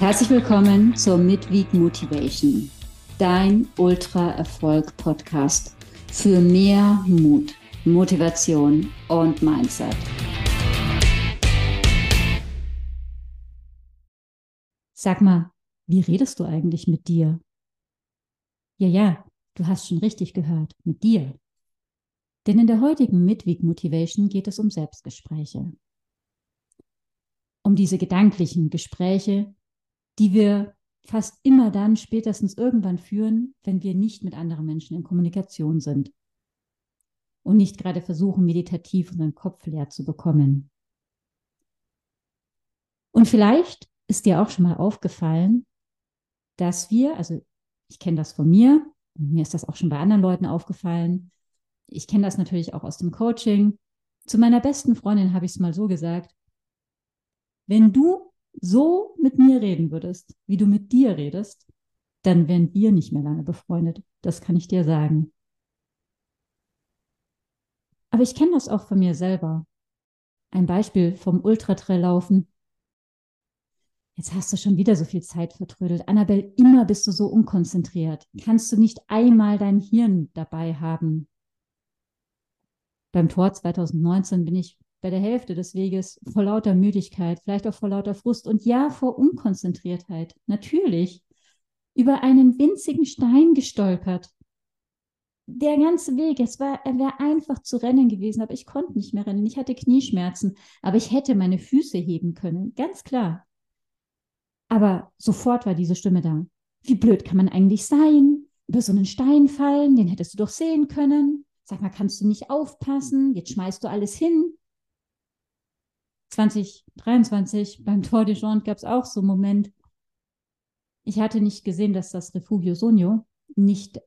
Herzlich willkommen zur Midweek Motivation, dein Ultra-Erfolg-Podcast für mehr Mut, Motivation und Mindset. Sag mal, wie redest du eigentlich mit dir? Ja, ja, du hast schon richtig gehört, mit dir. Denn in der heutigen Midweek Motivation geht es um Selbstgespräche. Um diese gedanklichen Gespräche, die wir fast immer dann spätestens irgendwann führen, wenn wir nicht mit anderen Menschen in Kommunikation sind und nicht gerade versuchen, meditativ unseren Kopf leer zu bekommen. Und vielleicht ist dir auch schon mal aufgefallen, dass wir, also ich kenne das von mir, mir ist das auch schon bei anderen Leuten aufgefallen, ich kenne das natürlich auch aus dem Coaching. Zu meiner besten Freundin habe ich es mal so gesagt, wenn du so mit mir reden würdest, wie du mit dir redest, dann wären wir nicht mehr lange befreundet. Das kann ich dir sagen. Aber ich kenne das auch von mir selber. Ein Beispiel vom Ultratrail-Laufen. Jetzt hast du schon wieder so viel Zeit vertrödelt. Annabelle, immer bist du so unkonzentriert. Kannst du nicht einmal dein Hirn dabei haben? Beim Tor 2019 bin ich bei der Hälfte des Weges vor lauter Müdigkeit, vielleicht auch vor lauter Frust und ja, vor Unkonzentriertheit, natürlich, über einen winzigen Stein gestolpert. Der ganze Weg, es war, er wäre einfach zu rennen gewesen, aber ich konnte nicht mehr rennen. Ich hatte Knieschmerzen, aber ich hätte meine Füße heben können, ganz klar. Aber sofort war diese Stimme da. Wie blöd kann man eigentlich sein? Über so einen Stein fallen, den hättest du doch sehen können. Sag mal, kannst du nicht aufpassen? Jetzt schmeißt du alles hin. 2023 beim Tour de Jean gab es auch so einen Moment. Ich hatte nicht gesehen, dass das Refugio Sonio nicht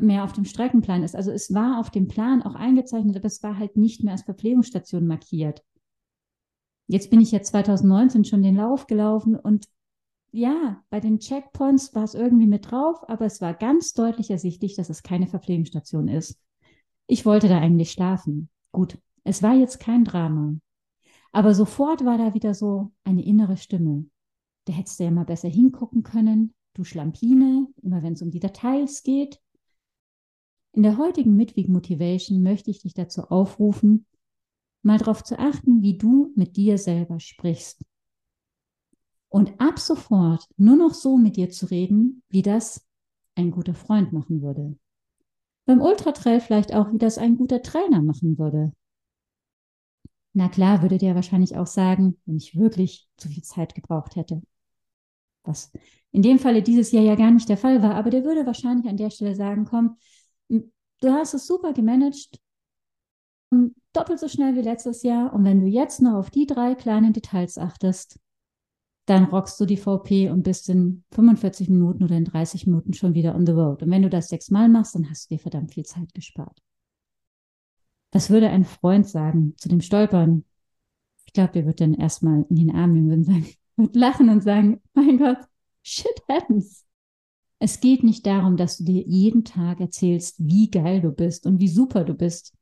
mehr auf dem Streckenplan ist. Also es war auf dem Plan auch eingezeichnet, aber es war halt nicht mehr als Verpflegungsstation markiert. Jetzt bin ich ja 2019 schon den Lauf gelaufen und ja, bei den Checkpoints war es irgendwie mit drauf, aber es war ganz deutlich ersichtlich, dass es keine Verpflegungsstation ist. Ich wollte da eigentlich schlafen. Gut, es war jetzt kein Drama. Aber sofort war da wieder so eine innere Stimme. Da hättest du ja mal besser hingucken können, du Schlampine, immer wenn es um die Details geht. In der heutigen Midweek Motivation möchte ich dich dazu aufrufen, mal darauf zu achten, wie du mit dir selber sprichst. Und ab sofort nur noch so mit dir zu reden, wie das ein guter Freund machen würde. Beim Ultratrail vielleicht auch, wie das ein guter Trainer machen würde. Na klar, würde der wahrscheinlich auch sagen, wenn ich wirklich zu viel Zeit gebraucht hätte. Was in dem Falle dieses Jahr ja gar nicht der Fall war, aber der würde wahrscheinlich an der Stelle sagen, komm, du hast es super gemanagt, doppelt so schnell wie letztes Jahr und wenn du jetzt noch auf die drei kleinen Details achtest, dann rockst du die VP und bist in 45 Minuten oder in 30 Minuten schon wieder on the road. Und wenn du das sechsmal machst, dann hast du dir verdammt viel Zeit gespart. Was würde ein Freund sagen zu dem Stolpern? Ich glaube, der wird dann erstmal in den Arm nehmen und sagen, wird lachen und sagen, mein Gott, shit happens. Es geht nicht darum, dass du dir jeden Tag erzählst, wie geil du bist und wie super du bist.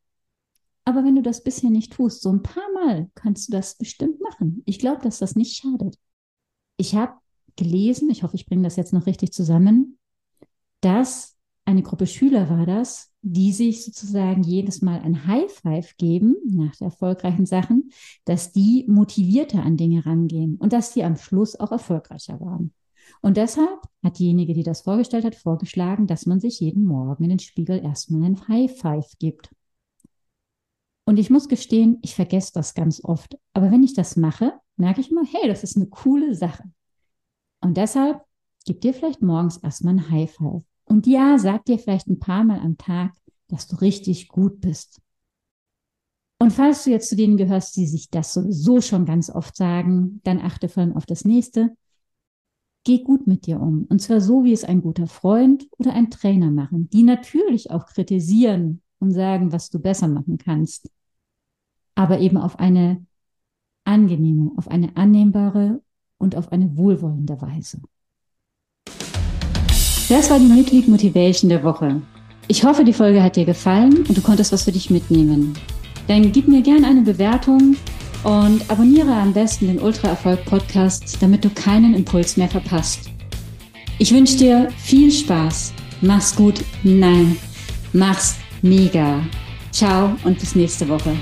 Aber wenn du das bisher nicht tust, so ein paar Mal kannst du das bestimmt machen. Ich glaube, dass das nicht schadet. Ich habe gelesen, ich hoffe, ich bringe das jetzt noch richtig zusammen, dass eine Gruppe Schüler war das, die sich sozusagen jedes Mal ein High Five geben nach erfolgreichen Sachen, dass die motivierter an Dinge rangehen und dass die am Schluss auch erfolgreicher waren. Und deshalb hat diejenige, die das vorgestellt hat, vorgeschlagen, dass man sich jeden Morgen in den Spiegel erstmal ein High Five gibt. Und ich muss gestehen, ich vergesse das ganz oft. Aber wenn ich das mache, merke ich immer, hey, das ist eine coole Sache. Und deshalb gib dir vielleicht morgens erstmal ein High Five. Und ja, sag dir vielleicht ein paar Mal am Tag, dass du richtig gut bist. Und falls du jetzt zu denen gehörst, die sich das sowieso schon ganz oft sagen, dann achte vor allem auf das nächste. Geh gut mit dir um. Und zwar so, wie es ein guter Freund oder ein Trainer machen, die natürlich auch kritisieren und sagen, was du besser machen kannst. Aber eben auf eine angenehme, auf eine annehmbare und auf eine wohlwollende Weise. Das war die Midweek Motivation der Woche. Ich hoffe, die Folge hat dir gefallen und du konntest was für dich mitnehmen. Dann gib mir gerne eine Bewertung und abonniere am besten den Ultra Erfolg Podcast, damit du keinen Impuls mehr verpasst. Ich wünsche dir viel Spaß. Mach's gut. Nein, mach's mega. Ciao und bis nächste Woche.